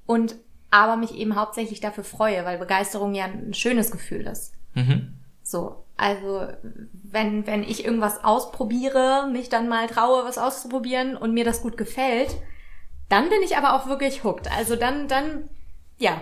und aber mich eben hauptsächlich dafür freue, weil Begeisterung ja ein schönes Gefühl ist. Mhm. So, also wenn, wenn ich irgendwas ausprobiere, mich dann mal traue, was auszuprobieren und mir das gut gefällt, dann bin ich aber auch wirklich hooked. Also dann, dann, ja,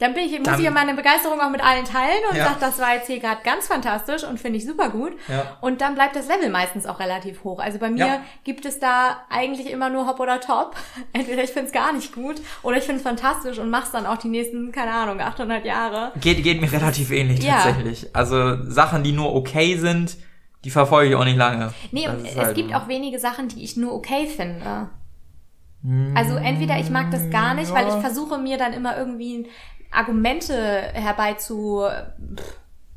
Dann bin ich, muss dann, ich meine Begeisterung auch mit allen teilen und ja. sage, das war jetzt hier gerade ganz fantastisch und finde ich super gut. Ja. Und dann bleibt das Level meistens auch relativ hoch. Also bei mir ja. gibt es da eigentlich immer nur Hop oder Top. Entweder ich finde es gar nicht gut oder ich finde es fantastisch und mach's dann auch die nächsten, keine Ahnung, 800 Jahre. Geht, geht mir relativ ähnlich tatsächlich. Also Sachen, die nur okay sind, die verfolge ich auch nicht lange. Nee, und es halt gibt auch wenige Sachen, die ich nur okay finde. Also entweder ich mag das gar nicht, ja. weil ich versuche mir dann immer irgendwie Argumente herbei zu,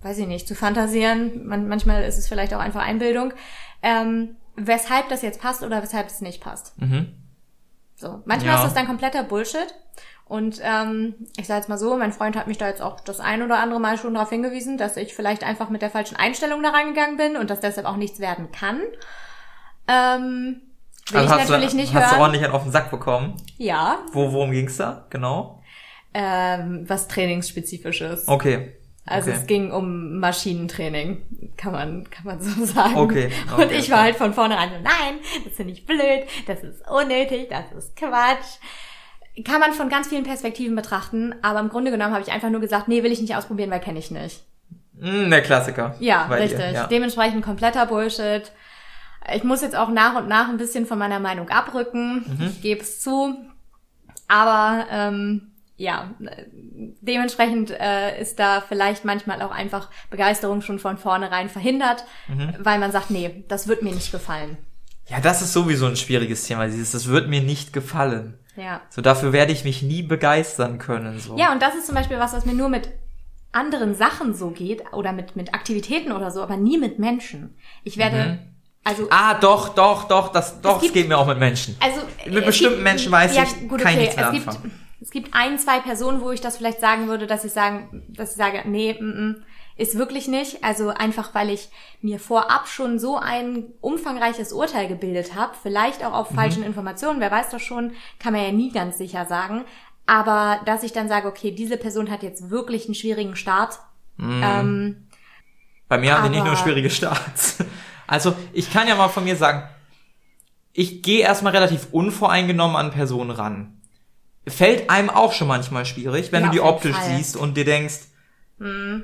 weiß ich nicht, zu fantasieren. Man, manchmal ist es vielleicht auch einfach Einbildung, ähm, weshalb das jetzt passt oder weshalb es nicht passt. Mhm. So, manchmal ja. ist das dann kompletter Bullshit. Und ähm, ich sage jetzt mal so, mein Freund hat mich da jetzt auch das ein oder andere Mal schon darauf hingewiesen, dass ich vielleicht einfach mit der falschen Einstellung da reingegangen bin und dass deshalb auch nichts werden kann. Ähm, will also ich natürlich du, nicht hast hören. Hast du ordentlich einen auf den Sack bekommen? Ja. Wo, worum ging's da? Genau ähm, was trainingsspezifisches. Okay. Also okay. es ging um Maschinentraining, kann man, kann man so sagen. Okay. okay und ich war halt von vornherein so, nein, das finde ich blöd, das ist unnötig, das ist Quatsch. Kann man von ganz vielen Perspektiven betrachten, aber im Grunde genommen habe ich einfach nur gesagt, nee, will ich nicht ausprobieren, weil kenne ich nicht. Mm, der Klassiker. Ja, richtig. Dir, ja. Dementsprechend kompletter Bullshit. Ich muss jetzt auch nach und nach ein bisschen von meiner Meinung abrücken. Mhm. Ich gebe es zu. Aber ähm, ja, dementsprechend äh, ist da vielleicht manchmal auch einfach Begeisterung schon von vornherein verhindert, mhm. weil man sagt, nee, das wird mir nicht gefallen. Ja, das ist sowieso ein schwieriges Thema, dieses, das wird mir nicht gefallen. Ja. So, dafür werde ich mich nie begeistern können, so. Ja, und das ist zum Beispiel was, was mir nur mit anderen Sachen so geht, oder mit, mit Aktivitäten oder so, aber nie mit Menschen. Ich werde, mhm. Also, ah, doch, doch, doch, das, doch, es, gibt, es geht mir auch mit Menschen. Also, mit bestimmten gibt, Menschen weiß ja, ich, gut, kann okay, ich nichts mehr anfangen. Gibt, gibt ein, zwei Personen, wo ich das vielleicht sagen würde, dass ich sagen, dass ich sage, nee, mm, mm, ist wirklich nicht. Also einfach, weil ich mir vorab schon so ein umfangreiches Urteil gebildet habe, vielleicht auch auf mhm. falschen Informationen, wer weiß das schon, kann man ja nie ganz sicher sagen. Aber dass ich dann sage, okay, diese Person hat jetzt wirklich einen schwierigen Start. Mhm. Ähm, Bei mir haben die nicht nur schwierige Starts. Also ich kann ja mal von mir sagen, ich gehe erstmal relativ unvoreingenommen an Personen ran fällt einem auch schon manchmal schwierig, wenn ja, du die optisch Fall. siehst und dir denkst, hm.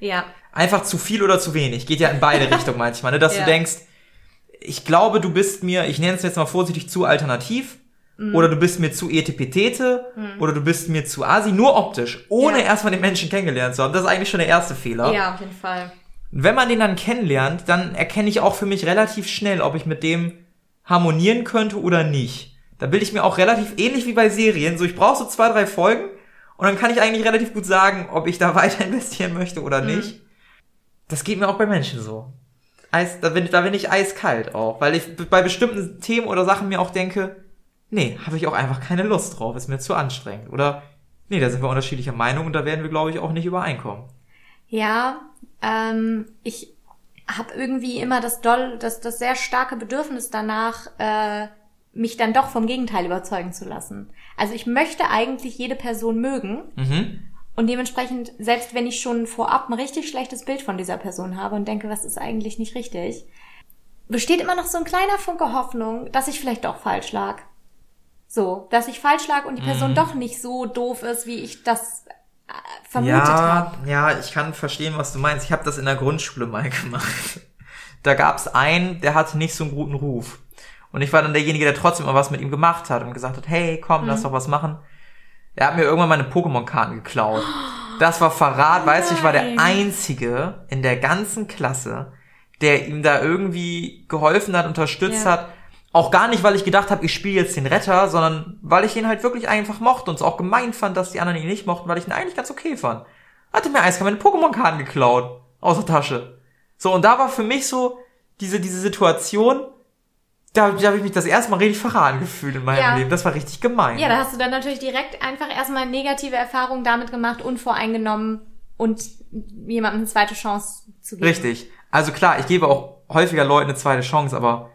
ja. einfach zu viel oder zu wenig. Geht ja in beide Richtungen manchmal, ne? dass ja. du denkst, ich glaube, du bist mir, ich nenne es jetzt mal vorsichtig, zu alternativ. Mhm. Oder du bist mir zu etipetete mhm. oder du bist mir zu asi, nur optisch, ohne ja. erstmal den Menschen kennengelernt zu haben. Das ist eigentlich schon der erste Fehler. Ja, auf jeden Fall. Wenn man den dann kennenlernt, dann erkenne ich auch für mich relativ schnell, ob ich mit dem harmonieren könnte oder nicht. Da bilde ich mir auch relativ ähnlich wie bei Serien. So, ich brauche so zwei, drei Folgen und dann kann ich eigentlich relativ gut sagen, ob ich da weiter investieren möchte oder mhm. nicht. Das geht mir auch bei Menschen so. Eis, da, bin, da bin ich eiskalt auch, weil ich bei bestimmten Themen oder Sachen mir auch denke, nee, habe ich auch einfach keine Lust drauf, ist mir zu anstrengend. Oder nee, da sind wir unterschiedlicher Meinung und da werden wir, glaube ich, auch nicht übereinkommen. Ja, ähm, ich habe irgendwie immer das doll, das, das sehr starke Bedürfnis danach, äh, mich dann doch vom Gegenteil überzeugen zu lassen. Also ich möchte eigentlich jede Person mögen. Mhm. Und dementsprechend, selbst wenn ich schon vorab ein richtig schlechtes Bild von dieser Person habe und denke, was ist eigentlich nicht richtig, besteht immer noch so ein kleiner Funke Hoffnung, dass ich vielleicht doch falsch lag. So, dass ich falsch lag und die Person mhm. doch nicht so doof ist, wie ich das äh, vermutet ja, habe. Ja, ich kann verstehen, was du meinst. Ich habe das in der Grundschule mal gemacht. Da gab's einen, der hatte nicht so einen guten Ruf. Und ich war dann derjenige, der trotzdem mal was mit ihm gemacht hat und gesagt hat, hey, komm, mhm. lass doch was machen. Er hat mir irgendwann meine Pokémon-Karten geklaut. Das war Verrat, oh weißt du, ich war der Einzige in der ganzen Klasse, der ihm da irgendwie geholfen hat, unterstützt ja. hat. Auch gar nicht, weil ich gedacht habe, ich spiele jetzt den Retter, sondern weil ich ihn halt wirklich einfach mochte und es auch gemein fand, dass die anderen ihn nicht mochten, weil ich ihn eigentlich ganz okay fand. Hatte mir eiskalt meine Pokémon-Karten geklaut. Aus der Tasche. So, und da war für mich so diese, diese Situation, da, da habe ich mich das erste Mal richtig verraten gefühlt in meinem ja. Leben. Das war richtig gemein. Ja, da hast du dann natürlich direkt einfach erstmal negative Erfahrungen damit gemacht, unvoreingenommen und jemandem eine zweite Chance zu geben. Richtig. Also klar, ich gebe auch häufiger Leuten eine zweite Chance, aber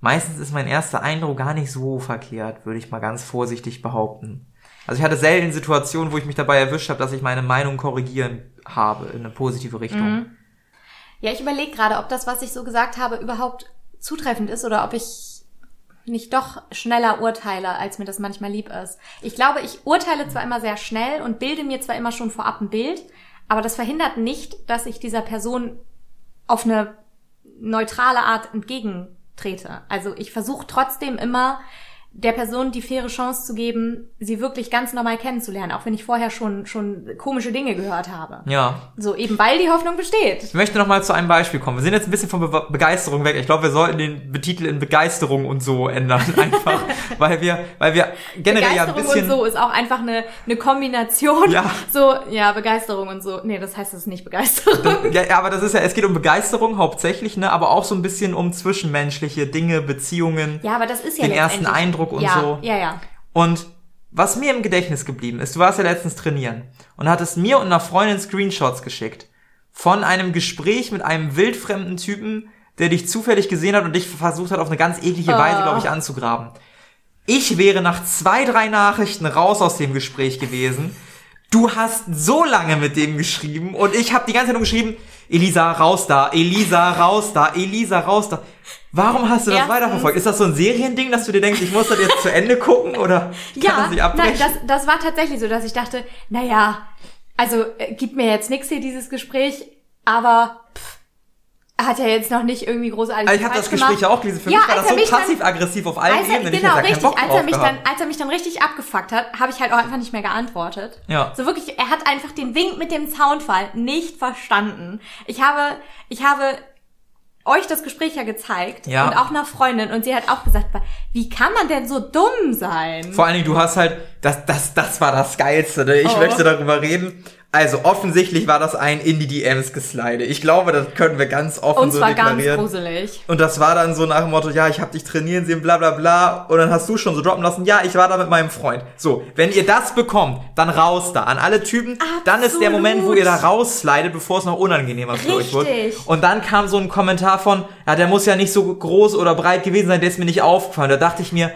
meistens ist mein erster Eindruck gar nicht so verkehrt, würde ich mal ganz vorsichtig behaupten. Also ich hatte selten Situationen, wo ich mich dabei erwischt habe, dass ich meine Meinung korrigieren habe in eine positive Richtung. Mhm. Ja, ich überlege gerade, ob das, was ich so gesagt habe, überhaupt zutreffend ist oder ob ich nicht doch schneller urteile, als mir das manchmal lieb ist. Ich glaube, ich urteile zwar immer sehr schnell und bilde mir zwar immer schon vorab ein Bild, aber das verhindert nicht, dass ich dieser Person auf eine neutrale Art entgegentrete. Also ich versuche trotzdem immer der Person die faire Chance zu geben, sie wirklich ganz normal kennenzulernen, auch wenn ich vorher schon schon komische Dinge gehört habe. Ja. So eben weil die Hoffnung besteht. Ich möchte noch mal zu einem Beispiel kommen. Wir sind jetzt ein bisschen von Be Begeisterung weg. Ich glaube, wir sollten den Betitel in Begeisterung und so ändern einfach, weil wir weil wir generell ja ein bisschen und so ist auch einfach eine eine Kombination. Ja. So ja Begeisterung und so. Nee, das heißt es nicht Begeisterung. ja, aber das ist ja es geht um Begeisterung hauptsächlich, ne, aber auch so ein bisschen um zwischenmenschliche Dinge, Beziehungen. Ja, aber das ist ja den ersten Eindruck Eindruck und ja, so. Ja, ja. Und was mir im Gedächtnis geblieben ist, du warst ja letztens trainieren und hattest mir und einer Freundin Screenshots geschickt von einem Gespräch mit einem wildfremden Typen, der dich zufällig gesehen hat und dich versucht hat, auf eine ganz eklige Weise, oh. glaube ich, anzugraben. Ich wäre nach zwei, drei Nachrichten raus aus dem Gespräch gewesen. Du hast so lange mit dem geschrieben und ich habe die ganze Zeit nur geschrieben, Elisa, raus da, Elisa, raus da, Elisa, raus da. Warum hast du das Erstens, weiterverfolgt? Ist das so ein Seriending, dass du dir denkst, ich muss das jetzt zu Ende gucken oder kann ja, das nicht abbrechen? Nein, das, das war tatsächlich so, dass ich dachte, naja, also äh, gibt mir jetzt nichts hier dieses Gespräch, aber pff, hat ja jetzt noch nicht irgendwie großartig also ich habe das Gespräch ja auch gelesen. Für ja, mich war das so passiv-aggressiv auf allen er, Ebenen. Genau, richtig. als er mich dann, als er mich dann richtig abgefuckt hat, habe ich halt auch einfach nicht mehr geantwortet. Ja. So wirklich, er hat einfach den Wink mit dem Zaunfall nicht verstanden. Ich habe, ich habe euch das Gespräch ja gezeigt ja. und auch einer Freundin und sie hat auch gesagt, wie kann man denn so dumm sein? Vor allen Dingen, du hast halt, das, das, das war das Geilste, ne? ich oh. möchte darüber reden. Also offensichtlich war das ein in die DMs geslide. Ich glaube, das können wir ganz offen und so zwar deklarieren. ganz gruselig. Und das war dann so nach dem Motto, ja, ich habe dich trainieren sehen, bla bla bla. Und dann hast du schon so droppen lassen, ja, ich war da mit meinem Freund. So, wenn ihr das bekommt, dann raus da. An alle Typen, Absolut. dann ist der Moment, wo ihr da rausslidet, bevor es noch unangenehmer für euch wird. Und dann kam so ein Kommentar von, ja, der muss ja nicht so groß oder breit gewesen sein, der ist mir nicht aufgefallen. Da dachte ich mir,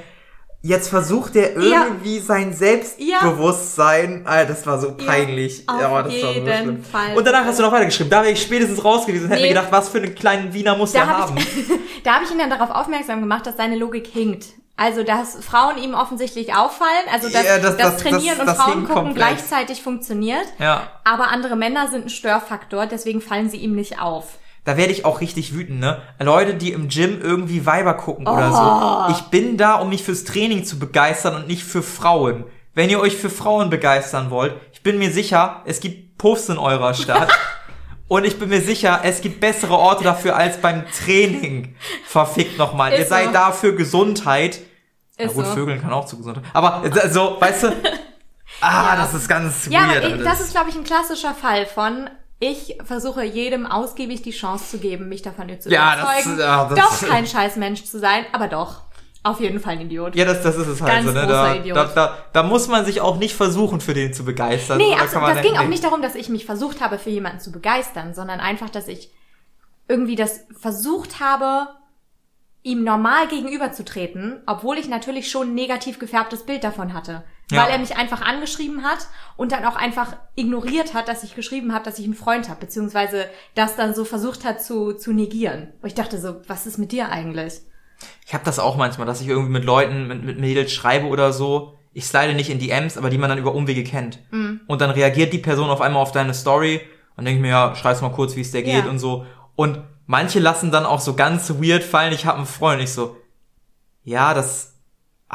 Jetzt versucht er irgendwie ja. sein Selbstbewusstsein. Ja. Alter, das war so peinlich. Ja, auf ja, jeden war so Fall. Und danach hast du noch weitergeschrieben. Da wäre ich spätestens raus gewesen und nee. hätte mir gedacht, was für einen kleinen Wiener muss da der haben. Ich, da habe ich ihn dann darauf aufmerksam gemacht, dass seine Logik hinkt. Also, dass Frauen ihm offensichtlich auffallen, also dass ja, das, das, das, Trainieren das, und Frauen gucken gleichzeitig funktioniert. Ja. Aber andere Männer sind ein Störfaktor, deswegen fallen sie ihm nicht auf da werde ich auch richtig wütend, ne? Leute, die im Gym irgendwie Weiber gucken oh. oder so. Ich bin da, um mich fürs Training zu begeistern und nicht für Frauen. Wenn ihr euch für Frauen begeistern wollt, ich bin mir sicher, es gibt Puffs in eurer Stadt. und ich bin mir sicher, es gibt bessere Orte dafür als beim Training. Verfickt nochmal. Ihr seid so. da für Gesundheit. Ist Na gut, so. Vögeln kann auch zu Gesundheit. Aber so, weißt du, Ah, ja. das ist ganz ja, weird. Ja, das ist, glaube ich, ein klassischer Fall von, ich versuche jedem ausgiebig die Chance zu geben, mich davon zu ja, überzeugen, das, ja, das doch kein scheiß Mensch zu sein, aber doch. Auf jeden Fall ein Idiot. Ja, das, das ist es halt Ganz so, ne? Da, Idiot. Da, da, da muss man sich auch nicht versuchen, für den zu begeistern. Nee, also, das ging auch nicht darum, dass ich mich versucht habe, für jemanden zu begeistern, sondern einfach, dass ich irgendwie das versucht habe, ihm normal gegenüberzutreten, obwohl ich natürlich schon ein negativ gefärbtes Bild davon hatte ja. weil er mich einfach angeschrieben hat und dann auch einfach ignoriert hat, dass ich geschrieben habe, dass ich einen Freund habe, beziehungsweise das dann so versucht hat zu, zu negieren. Und ich dachte so, was ist mit dir eigentlich? Ich habe das auch manchmal, dass ich irgendwie mit Leuten, mit, mit Mädels schreibe oder so. Ich slide nicht in DMs, aber die man dann über Umwege kennt. Mhm. Und dann reagiert die Person auf einmal auf deine Story und denkt mir, ja, schreib's mal kurz, wie es dir geht und so. Und manche lassen dann auch so ganz weird fallen, ich habe einen Freund. Und ich so, ja, das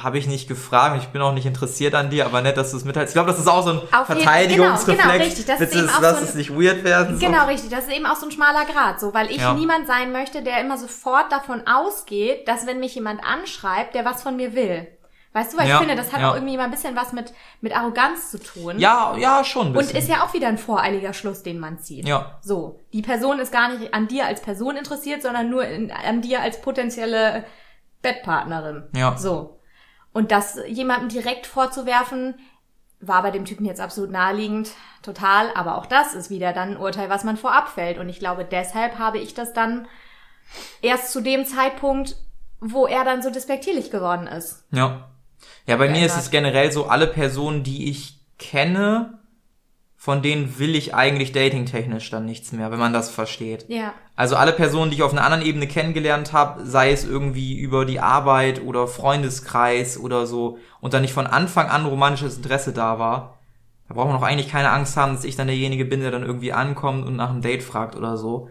habe ich nicht gefragt. Ich bin auch nicht interessiert an dir, aber nett, dass du es mitteilst. Ich glaube, das ist auch so ein Auf Verteidigungsreflex. Genau, genau, richtig. Das ist eben auch lass so ein, es nicht weird werden. So. Genau, richtig. Das ist eben auch so ein schmaler Grad, so, weil ich ja. niemand sein möchte, der immer sofort davon ausgeht, dass wenn mich jemand anschreibt, der was von mir will. Weißt du, weil ja, ich finde, das hat ja. auch irgendwie mal ein bisschen was mit, mit Arroganz zu tun. Ja, ja, schon ein bisschen. Und ist ja auch wieder ein voreiliger Schluss, den man zieht. Ja. So. Die Person ist gar nicht an dir als Person interessiert, sondern nur in, an dir als potenzielle Bettpartnerin. Ja. So. Und das jemandem direkt vorzuwerfen, war bei dem Typen jetzt absolut naheliegend, total, aber auch das ist wieder dann ein Urteil, was man vorab fällt. Und ich glaube, deshalb habe ich das dann erst zu dem Zeitpunkt, wo er dann so despektierlich geworden ist. Ja. Ja, bei mir ist es generell so, alle Personen, die ich kenne, von denen will ich eigentlich datingtechnisch dann nichts mehr, wenn man das versteht. Ja. Also alle Personen, die ich auf einer anderen Ebene kennengelernt habe, sei es irgendwie über die Arbeit oder Freundeskreis oder so, und dann nicht von Anfang an romantisches Interesse da war, da braucht man auch eigentlich keine Angst haben, dass ich dann derjenige bin, der dann irgendwie ankommt und nach einem Date fragt oder so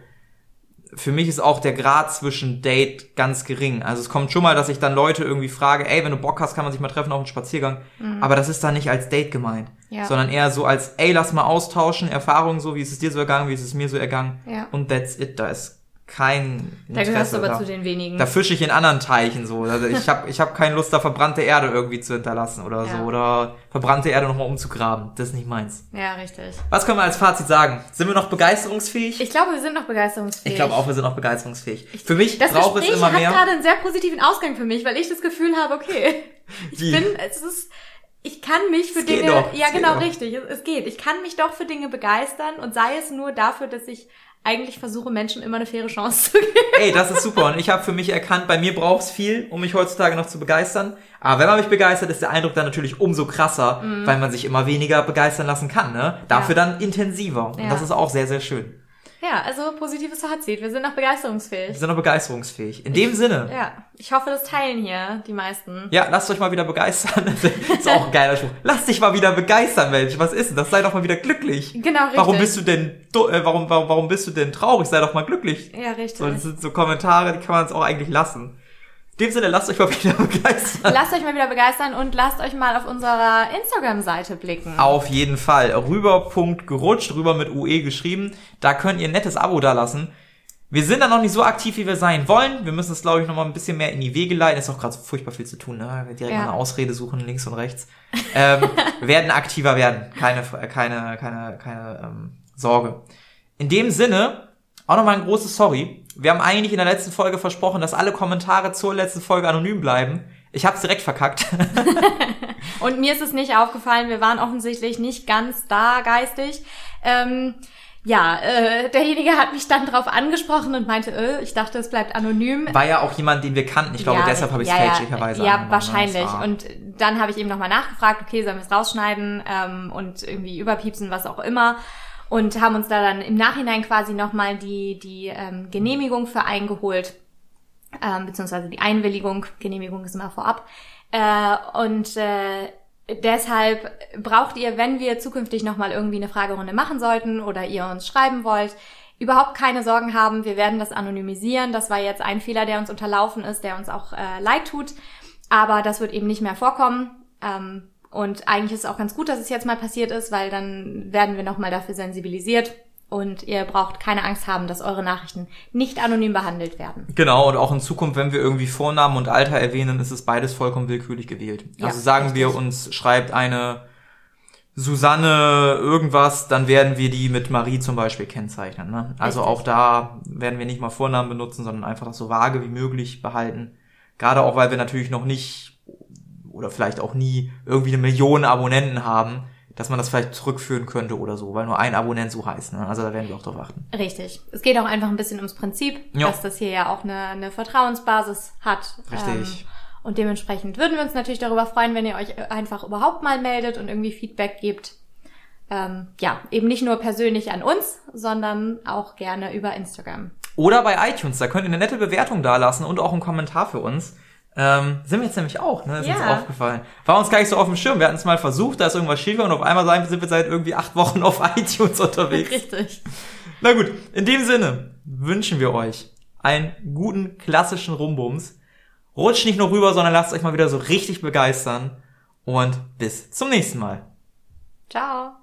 für mich ist auch der Grad zwischen Date ganz gering. Also es kommt schon mal, dass ich dann Leute irgendwie frage, ey, wenn du Bock hast, kann man sich mal treffen auf einen Spaziergang. Mhm. Aber das ist dann nicht als Date gemeint, ja. sondern eher so als, ey, lass mal austauschen, Erfahrungen so, wie ist es dir so ergangen, wie ist es mir so ergangen. Ja. Und that's it. Da ist kein Interesse Da gehörst du aber da. zu den wenigen. Da fische ich in anderen Teichen so. Also ich habe ich hab keine Lust, da verbrannte Erde irgendwie zu hinterlassen oder ja. so. Oder verbrannte Erde nochmal umzugraben. Das ist nicht meins. Ja, richtig. Was können wir als Fazit sagen? Sind wir noch begeisterungsfähig? Ich glaube, wir sind noch begeisterungsfähig. Ich glaube auch, wir sind noch begeisterungsfähig. Ich, für mich braucht es immer mehr. Das hat gerade einen sehr positiven Ausgang für mich, weil ich das Gefühl habe, okay, ich Wie? bin, es ist, ich kann mich für es Dinge, doch, ja genau, richtig, es, es geht. Ich kann mich doch für Dinge begeistern und sei es nur dafür, dass ich eigentlich versuche Menschen immer eine faire Chance zu geben. Ey, das ist super. Und ich habe für mich erkannt, bei mir braucht es viel, um mich heutzutage noch zu begeistern. Aber wenn man mich begeistert, ist der Eindruck dann natürlich umso krasser, mhm. weil man sich immer weniger begeistern lassen kann. Ne? Dafür ja. dann intensiver. Und ja. das ist auch sehr, sehr schön. Ja, also positives Fazit. Wir sind noch begeisterungsfähig. Wir sind noch begeisterungsfähig. In dem Sinne. Ja, ich hoffe, das teilen hier die meisten. Ja, lasst euch mal wieder begeistern. Das ist auch ein geiler Spruch. Lass dich mal wieder begeistern, Mensch. Was ist denn das? Sei doch mal wieder glücklich. Genau, richtig. Warum bist du denn, äh, warum, warum, warum bist du denn traurig? Sei doch mal glücklich. Ja, richtig. So, das sind so Kommentare, die kann man jetzt auch eigentlich lassen. In dem Sinne, lasst euch mal wieder begeistern. Lasst euch mal wieder begeistern und lasst euch mal auf unserer Instagram-Seite blicken. Auf jeden Fall. Rüber.gerutscht, rüber mit UE geschrieben. Da könnt ihr ein nettes Abo da lassen. Wir sind da noch nicht so aktiv, wie wir sein wollen. Wir müssen es, glaube ich, noch mal ein bisschen mehr in die Wege leiten. Ist auch gerade so furchtbar viel zu tun, ne? Wir direkt ja. mal eine Ausrede suchen, links und rechts. ähm, werden aktiver werden. Keine, keine, keine, keine ähm, Sorge. In dem Sinne, auch nochmal ein großes Sorry. Wir haben eigentlich in der letzten Folge versprochen, dass alle Kommentare zur letzten Folge anonym bleiben. Ich habe es direkt verkackt. und mir ist es nicht aufgefallen. Wir waren offensichtlich nicht ganz da geistig. Ähm, ja, äh, derjenige hat mich dann drauf angesprochen und meinte, äh, ich dachte, es bleibt anonym. War ja auch jemand, den wir kannten. Ich glaube, ja, deshalb habe ich es ja, fälschlicherweise Ja, wahrscheinlich. Und dann habe ich eben nochmal nachgefragt, okay, sollen wir es rausschneiden ähm, und irgendwie überpiepsen, was auch immer und haben uns da dann im Nachhinein quasi nochmal die, die ähm, Genehmigung für eingeholt, ähm, beziehungsweise die Einwilligung, Genehmigung ist immer vorab. Äh, und äh, deshalb braucht ihr, wenn wir zukünftig nochmal irgendwie eine Fragerunde machen sollten oder ihr uns schreiben wollt, überhaupt keine Sorgen haben. Wir werden das anonymisieren. Das war jetzt ein Fehler, der uns unterlaufen ist, der uns auch äh, leid tut. Aber das wird eben nicht mehr vorkommen. Ähm, und eigentlich ist es auch ganz gut, dass es jetzt mal passiert ist, weil dann werden wir nochmal dafür sensibilisiert. Und ihr braucht keine Angst haben, dass eure Nachrichten nicht anonym behandelt werden. Genau, und auch in Zukunft, wenn wir irgendwie Vornamen und Alter erwähnen, ist es beides vollkommen willkürlich gewählt. Ja, also sagen richtig. wir uns, schreibt eine Susanne irgendwas, dann werden wir die mit Marie zum Beispiel kennzeichnen. Ne? Also richtig. auch da werden wir nicht mal Vornamen benutzen, sondern einfach das so vage wie möglich behalten. Gerade auch, weil wir natürlich noch nicht oder vielleicht auch nie irgendwie eine Million Abonnenten haben, dass man das vielleicht zurückführen könnte oder so, weil nur ein Abonnent so heißt. Ne? Also da werden wir auch drauf achten. Richtig. Es geht auch einfach ein bisschen ums Prinzip, ja. dass das hier ja auch eine, eine Vertrauensbasis hat. Richtig. Ähm, und dementsprechend würden wir uns natürlich darüber freuen, wenn ihr euch einfach überhaupt mal meldet und irgendwie Feedback gebt. Ähm, ja, eben nicht nur persönlich an uns, sondern auch gerne über Instagram. Oder bei iTunes, da könnt ihr eine nette Bewertung dalassen und auch einen Kommentar für uns. Ähm, sind wir jetzt nämlich auch, ne? Ist ja. uns aufgefallen. War uns gar nicht so auf dem Schirm. Wir hatten es mal versucht, da ist irgendwas schief und auf einmal sind wir seit irgendwie acht Wochen auf iTunes unterwegs. Richtig. Na gut, in dem Sinne wünschen wir euch einen guten klassischen Rumbums. Rutscht nicht nur rüber, sondern lasst euch mal wieder so richtig begeistern. Und bis zum nächsten Mal. Ciao.